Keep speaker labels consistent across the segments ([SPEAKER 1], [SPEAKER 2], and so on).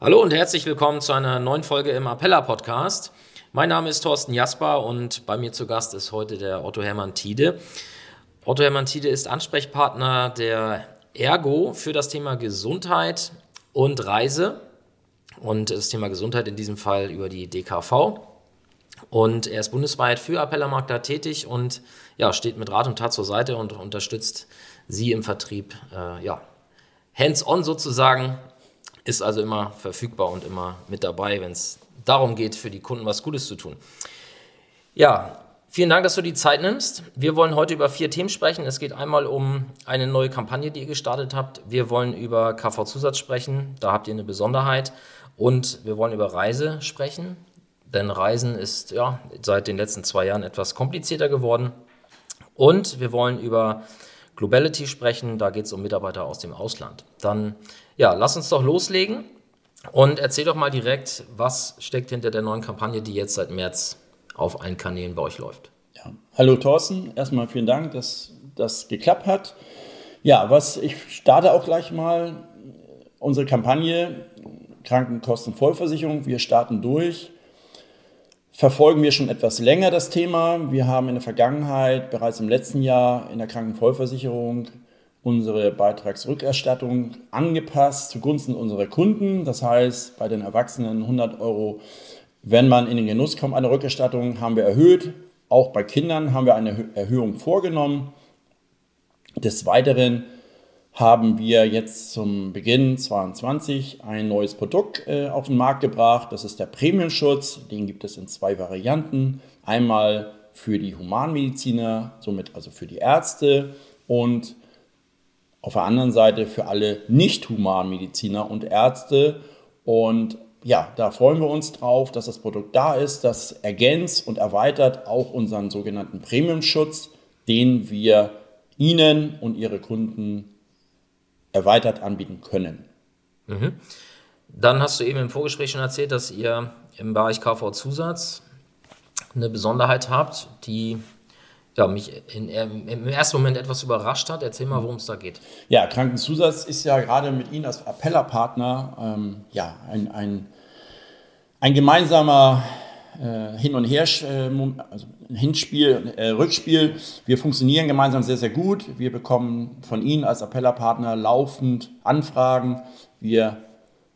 [SPEAKER 1] Hallo und herzlich willkommen zu einer neuen Folge im Appella Podcast. Mein Name ist Thorsten Jasper und bei mir zu Gast ist heute der Otto Hermann Tiede. Otto Hermann Tiede ist Ansprechpartner der Ergo für das Thema Gesundheit und Reise und das Thema Gesundheit in diesem Fall über die DKV. Und er ist bundesweit für Appella Makler tätig und ja, steht mit Rat und Tat zur Seite und unterstützt Sie im Vertrieb, äh, ja, hands-on sozusagen ist also immer verfügbar und immer mit dabei, wenn es darum geht, für die Kunden was Gutes zu tun. Ja, vielen Dank, dass du die Zeit nimmst. Wir wollen heute über vier Themen sprechen. Es geht einmal um eine neue Kampagne, die ihr gestartet habt. Wir wollen über KV-Zusatz sprechen. Da habt ihr eine Besonderheit. Und wir wollen über Reise sprechen. Denn Reisen ist ja seit den letzten zwei Jahren etwas komplizierter geworden. Und wir wollen über Globality sprechen. Da geht es um Mitarbeiter aus dem Ausland. Dann ja, lass uns doch loslegen und erzähl doch mal direkt, was steckt hinter der neuen Kampagne, die jetzt seit März auf allen Kanälen bei euch läuft.
[SPEAKER 2] Ja. Hallo Thorsten, erstmal vielen Dank, dass das geklappt hat. Ja, was ich starte auch gleich mal unsere Kampagne Krankenkostenvollversicherung. Wir starten durch. Verfolgen wir schon etwas länger das Thema. Wir haben in der Vergangenheit, bereits im letzten Jahr in der Krankenvollversicherung unsere Beitragsrückerstattung angepasst zugunsten unserer Kunden. Das heißt, bei den Erwachsenen 100 Euro, wenn man in den Genuss kommt, eine Rückerstattung haben wir erhöht. Auch bei Kindern haben wir eine Erhöhung vorgenommen. Des Weiteren haben wir jetzt zum Beginn 2022 ein neues Produkt äh, auf den Markt gebracht. Das ist der Prämienschutz. Den gibt es in zwei Varianten. Einmal für die Humanmediziner, somit also für die Ärzte und auf der anderen Seite für alle Nicht-Humanmediziner und Ärzte. Und ja, da freuen wir uns drauf, dass das Produkt da ist. Das ergänzt und erweitert auch unseren sogenannten Premium-Schutz, den wir Ihnen und Ihre Kunden erweitert anbieten können.
[SPEAKER 1] Mhm. Dann hast du eben im Vorgespräch schon erzählt, dass ihr im Bereich KV-Zusatz eine Besonderheit habt, die ja, mich in, im ersten Moment etwas überrascht hat. Erzähl mal, worum es da geht.
[SPEAKER 2] Ja, Krankenzusatz ist ja gerade mit Ihnen als Appellerpartner ähm, ja, ein, ein, ein gemeinsamer äh, Hin- und Her, äh, also Hinspiel, äh, Rückspiel. Wir funktionieren gemeinsam sehr, sehr gut. Wir bekommen von Ihnen als Appellerpartner laufend Anfragen. Wir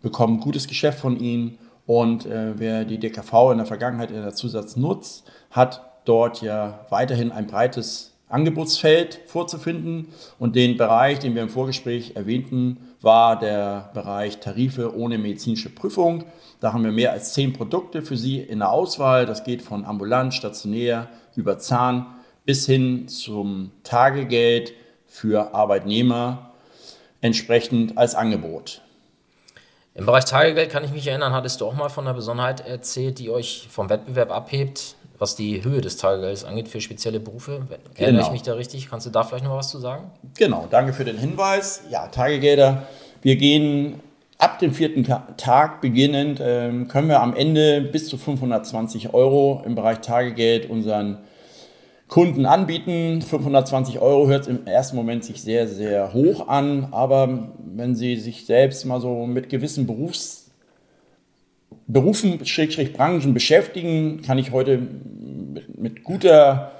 [SPEAKER 2] bekommen gutes Geschäft von Ihnen. Und äh, wer die DKV in der Vergangenheit in der Zusatz nutzt, hat dort ja weiterhin ein breites Angebotsfeld vorzufinden. Und den Bereich, den wir im Vorgespräch erwähnten, war der Bereich Tarife ohne medizinische Prüfung. Da haben wir mehr als zehn Produkte für Sie in der Auswahl. Das geht von ambulant, stationär, über Zahn bis hin zum Tagegeld für Arbeitnehmer entsprechend als Angebot.
[SPEAKER 1] Im Bereich Tagegeld kann ich mich erinnern, hattest du auch mal von einer Besonderheit erzählt, die euch vom Wettbewerb abhebt was die Höhe des Tagegeldes angeht für spezielle Berufe. Erinnere genau. ich mich da richtig? Kannst du da vielleicht noch was zu sagen?
[SPEAKER 2] Genau, danke für den Hinweis. Ja, Tagegelder. Wir gehen ab dem vierten Tag beginnend, ähm, können wir am Ende bis zu 520 Euro im Bereich Tagegeld unseren Kunden anbieten. 520 Euro hört im ersten Moment sich sehr, sehr hoch an, aber wenn Sie sich selbst mal so mit gewissen Berufs Berufen, Branchen beschäftigen, kann ich heute mit, mit guter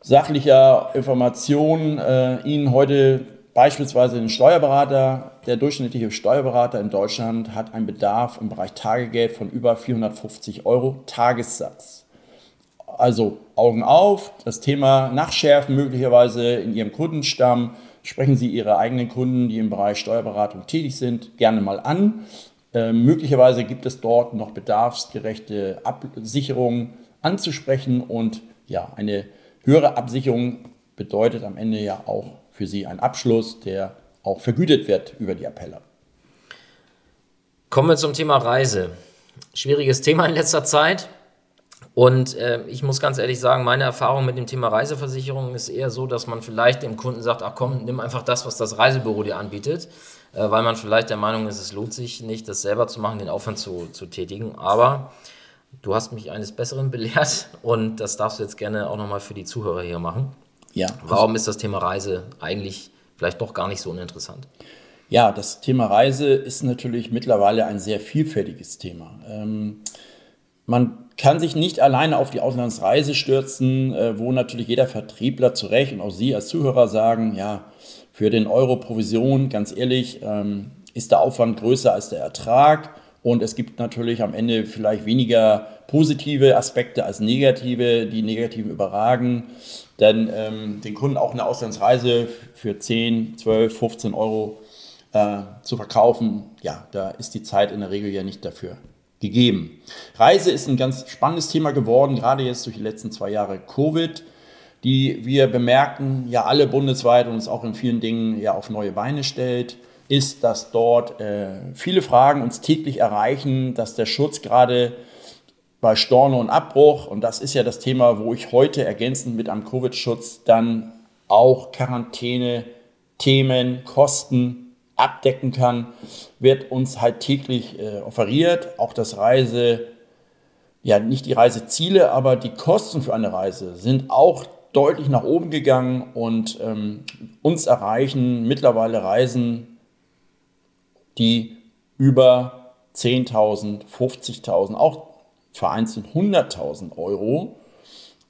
[SPEAKER 2] sachlicher Information äh, Ihnen heute beispielsweise den Steuerberater, der durchschnittliche Steuerberater in Deutschland hat einen Bedarf im Bereich Tagegeld von über 450 Euro Tagessatz. Also Augen auf, das Thema nachschärfen möglicherweise in Ihrem Kundenstamm. Sprechen Sie Ihre eigenen Kunden, die im Bereich Steuerberatung tätig sind, gerne mal an. Äh, möglicherweise gibt es dort noch bedarfsgerechte Absicherungen anzusprechen und ja, eine höhere Absicherung bedeutet am Ende ja auch für Sie einen Abschluss, der auch vergütet wird über die Appelle.
[SPEAKER 1] Kommen wir zum Thema Reise. Schwieriges Thema in letzter Zeit. Und äh, ich muss ganz ehrlich sagen, meine Erfahrung mit dem Thema Reiseversicherung ist eher so, dass man vielleicht dem Kunden sagt, ach komm, nimm einfach das, was das Reisebüro dir anbietet, äh, weil man vielleicht der Meinung ist, es lohnt sich nicht, das selber zu machen, den Aufwand zu, zu tätigen. Aber du hast mich eines Besseren belehrt und das darfst du jetzt gerne auch nochmal für die Zuhörer hier machen. Ja. Warum ist das Thema Reise eigentlich vielleicht doch gar nicht so uninteressant?
[SPEAKER 2] Ja, das Thema Reise ist natürlich mittlerweile ein sehr vielfältiges Thema. Ähm, man kann sich nicht alleine auf die Auslandsreise stürzen, äh, wo natürlich jeder Vertriebler zu Recht und auch Sie als Zuhörer sagen, ja, für den Euro Provision, ganz ehrlich, ähm, ist der Aufwand größer als der Ertrag und es gibt natürlich am Ende vielleicht weniger positive Aspekte als negative, die negativen überragen. Denn ähm, den Kunden auch eine Auslandsreise für 10, 12, 15 Euro äh, zu verkaufen, ja, da ist die Zeit in der Regel ja nicht dafür gegeben. Reise ist ein ganz spannendes Thema geworden, gerade jetzt durch die letzten zwei Jahre Covid, die wir bemerken, ja alle bundesweit und uns auch in vielen Dingen ja auf neue Beine stellt, ist, dass dort äh, viele Fragen uns täglich erreichen, dass der Schutz gerade bei Storno und Abbruch, und das ist ja das Thema, wo ich heute ergänzend mit einem Covid-Schutz dann auch Quarantäne, Themen, Kosten abdecken kann, wird uns halt täglich äh, offeriert. Auch das Reise, ja nicht die Reiseziele, aber die Kosten für eine Reise sind auch deutlich nach oben gegangen und ähm, uns erreichen mittlerweile Reisen, die über 10.000, 50.000, auch vereinzelt 100.000 Euro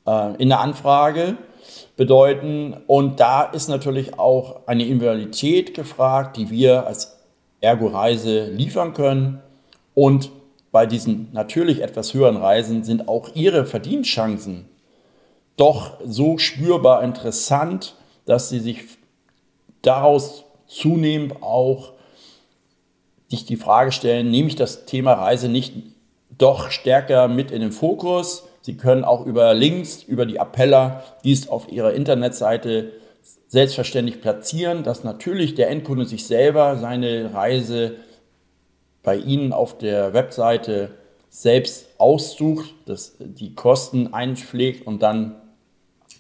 [SPEAKER 2] äh, in der Anfrage bedeuten. Und da ist natürlich auch eine Individualität gefragt, die wir als Ergo-Reise liefern können. Und bei diesen natürlich etwas höheren Reisen sind auch ihre Verdienstchancen doch so spürbar interessant, dass sie sich daraus zunehmend auch sich die Frage stellen, nehme ich das Thema Reise nicht doch stärker mit in den Fokus? Sie können auch über Links, über die Appeller dies auf Ihrer Internetseite selbstverständlich platzieren, dass natürlich der Endkunde sich selber seine Reise bei Ihnen auf der Webseite selbst aussucht, dass die Kosten einpflegt und dann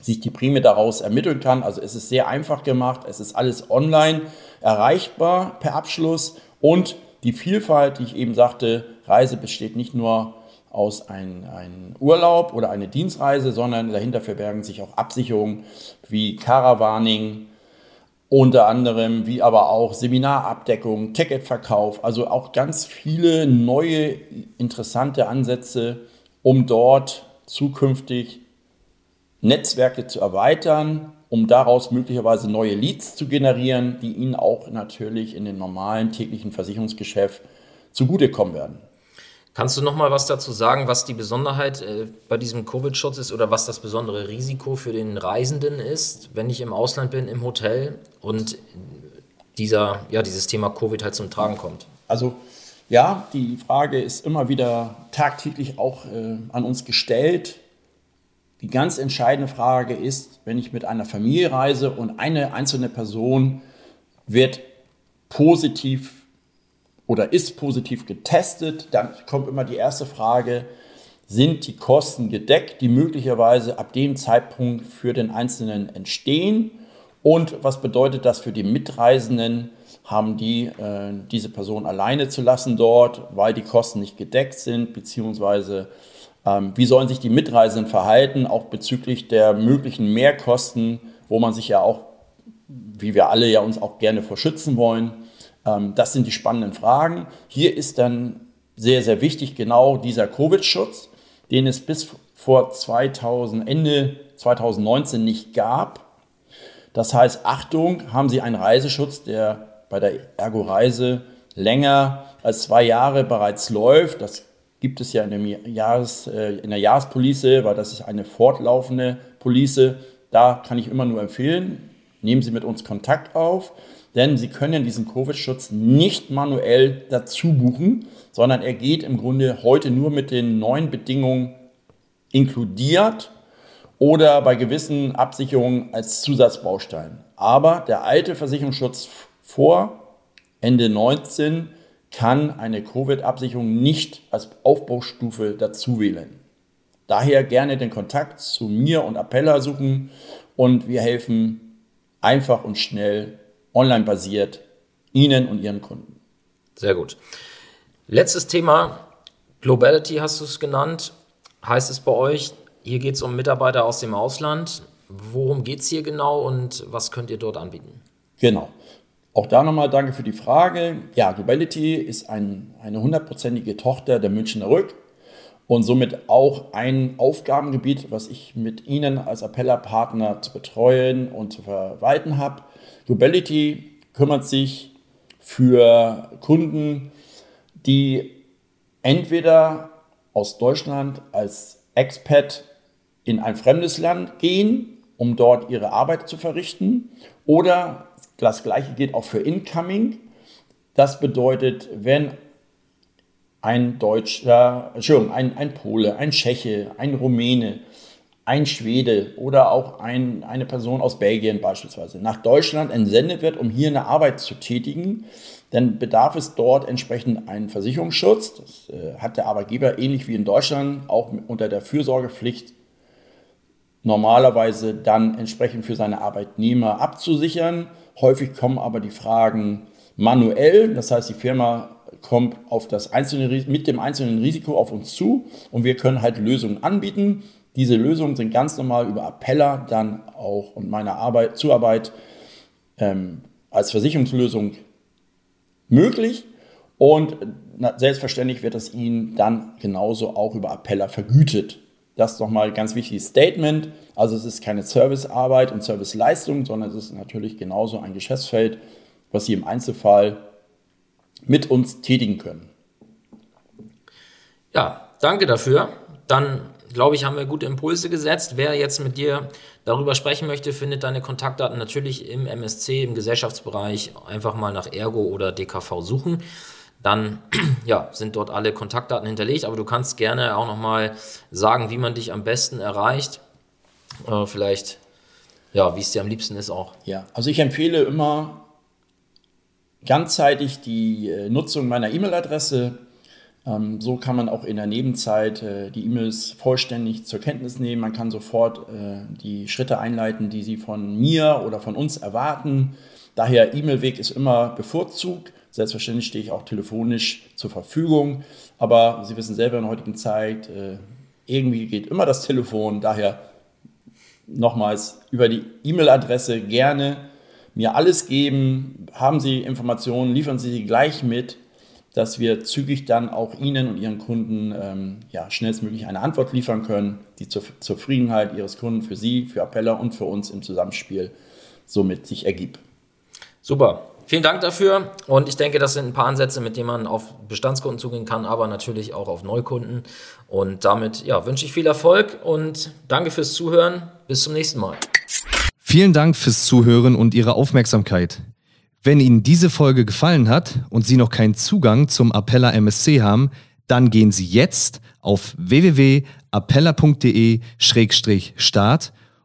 [SPEAKER 2] sich die Prämie daraus ermitteln kann. Also es ist sehr einfach gemacht, es ist alles online erreichbar per Abschluss und die Vielfalt, die ich eben sagte, Reise besteht nicht nur aus einem ein Urlaub oder eine Dienstreise, sondern dahinter verbergen sich auch Absicherungen wie Caravaning, unter anderem wie aber auch Seminarabdeckung, Ticketverkauf, also auch ganz viele neue interessante Ansätze, um dort zukünftig Netzwerke zu erweitern, um daraus möglicherweise neue Leads zu generieren, die Ihnen auch natürlich in dem normalen täglichen Versicherungsgeschäft zugutekommen werden.
[SPEAKER 1] Kannst du noch mal was dazu sagen, was die Besonderheit äh, bei diesem Covid-Schutz ist oder was das besondere Risiko für den Reisenden ist, wenn ich im Ausland bin, im Hotel und dieser, ja, dieses Thema Covid halt zum Tragen kommt?
[SPEAKER 2] Also ja, die Frage ist immer wieder tagtäglich auch äh, an uns gestellt. Die ganz entscheidende Frage ist, wenn ich mit einer Familie reise und eine einzelne Person wird positiv oder ist positiv getestet, dann kommt immer die erste Frage, sind die Kosten gedeckt, die möglicherweise ab dem Zeitpunkt für den Einzelnen entstehen? Und was bedeutet das für die Mitreisenden? Haben die äh, diese Person alleine zu lassen dort, weil die Kosten nicht gedeckt sind, beziehungsweise wie sollen sich die Mitreisenden verhalten, auch bezüglich der möglichen Mehrkosten, wo man sich ja auch, wie wir alle ja uns auch gerne vor schützen wollen. Ähm, das sind die spannenden Fragen. Hier ist dann sehr, sehr wichtig genau dieser Covid-Schutz, den es bis vor 2000, Ende 2019 nicht gab. Das heißt, Achtung, haben Sie einen Reiseschutz, der bei der Ergo-Reise länger als zwei Jahre bereits läuft. Das gibt es ja in, Jahres, äh, in der Jahrespolice, weil das ist eine fortlaufende Police. Da kann ich immer nur empfehlen, nehmen Sie mit uns Kontakt auf denn Sie können diesen Covid-Schutz nicht manuell dazu buchen, sondern er geht im Grunde heute nur mit den neuen Bedingungen inkludiert oder bei gewissen Absicherungen als Zusatzbaustein. Aber der alte Versicherungsschutz vor Ende 19 kann eine Covid-Absicherung nicht als Aufbaustufe dazu wählen. Daher gerne den Kontakt zu mir und Appella suchen und wir helfen einfach und schnell online basiert Ihnen und Ihren Kunden.
[SPEAKER 1] Sehr gut. Letztes Thema, Globality hast du es genannt. Heißt es bei euch, hier geht es um Mitarbeiter aus dem Ausland. Worum geht es hier genau und was könnt ihr dort anbieten?
[SPEAKER 2] Genau. Auch da nochmal danke für die Frage. Ja, Globality ist ein, eine hundertprozentige Tochter der Münchner Rück und somit auch ein Aufgabengebiet, was ich mit Ihnen als Appella-Partner zu betreuen und zu verwalten habe. Globality kümmert sich für Kunden, die entweder aus Deutschland als Expat in ein fremdes Land gehen um dort ihre Arbeit zu verrichten. Oder das gleiche gilt auch für Incoming. Das bedeutet, wenn ein Deutscher, Entschuldigung, ein, ein Pole, ein Tscheche, ein Rumäne, ein Schwede oder auch ein, eine Person aus Belgien beispielsweise nach Deutschland entsendet wird, um hier eine Arbeit zu tätigen, dann bedarf es dort entsprechend einen Versicherungsschutz. Das äh, hat der Arbeitgeber ähnlich wie in Deutschland auch unter der Fürsorgepflicht normalerweise dann entsprechend für seine Arbeitnehmer abzusichern. Häufig kommen aber die Fragen manuell, das heißt die Firma kommt auf das einzelne, mit dem einzelnen Risiko auf uns zu und wir können halt Lösungen anbieten. Diese Lösungen sind ganz normal über Appella dann auch und meine Arbeit, Zuarbeit ähm, als Versicherungslösung möglich. Und selbstverständlich wird das Ihnen dann genauso auch über Appella vergütet. Das nochmal ganz wichtiges Statement. Also es ist keine Servicearbeit und Serviceleistung, sondern es ist natürlich genauso ein Geschäftsfeld, was Sie im Einzelfall mit uns tätigen können.
[SPEAKER 1] Ja, danke dafür. Dann glaube ich, haben wir gute Impulse gesetzt. Wer jetzt mit dir darüber sprechen möchte, findet deine Kontaktdaten natürlich im MSC, im Gesellschaftsbereich. Einfach mal nach Ergo oder DKV suchen dann ja, sind dort alle Kontaktdaten hinterlegt. Aber du kannst gerne auch nochmal sagen, wie man dich am besten erreicht. Äh, vielleicht, ja, wie es dir am liebsten ist auch.
[SPEAKER 2] Ja, also ich empfehle immer ganzzeitig die äh, Nutzung meiner E-Mail-Adresse. Ähm, so kann man auch in der Nebenzeit äh, die E-Mails vollständig zur Kenntnis nehmen. Man kann sofort äh, die Schritte einleiten, die Sie von mir oder von uns erwarten. Daher E-Mail-Weg ist immer bevorzugt. Selbstverständlich stehe ich auch telefonisch zur Verfügung, aber Sie wissen selber in der heutigen Zeit, äh, irgendwie geht immer das Telefon. Daher nochmals über die E-Mail-Adresse gerne mir alles geben. Haben Sie Informationen, liefern Sie sie gleich mit, dass wir zügig dann auch Ihnen und Ihren Kunden ähm, ja, schnellstmöglich eine Antwort liefern können, die zur Zufriedenheit Ihres Kunden für Sie, für Appeller und für uns im Zusammenspiel somit sich ergibt.
[SPEAKER 1] Super. Vielen Dank dafür und ich denke, das sind ein paar Ansätze, mit denen man auf Bestandskunden zugehen kann, aber natürlich auch auf Neukunden. Und damit ja, wünsche ich viel Erfolg und danke fürs Zuhören. Bis zum nächsten Mal.
[SPEAKER 3] Vielen Dank fürs Zuhören und Ihre Aufmerksamkeit. Wenn Ihnen diese Folge gefallen hat und Sie noch keinen Zugang zum Appella MSC haben, dann gehen Sie jetzt auf www.appella.de-start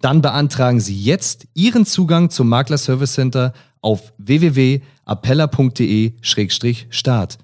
[SPEAKER 3] Dann beantragen Sie jetzt Ihren Zugang zum Makler Service Center auf www.appella.de-start.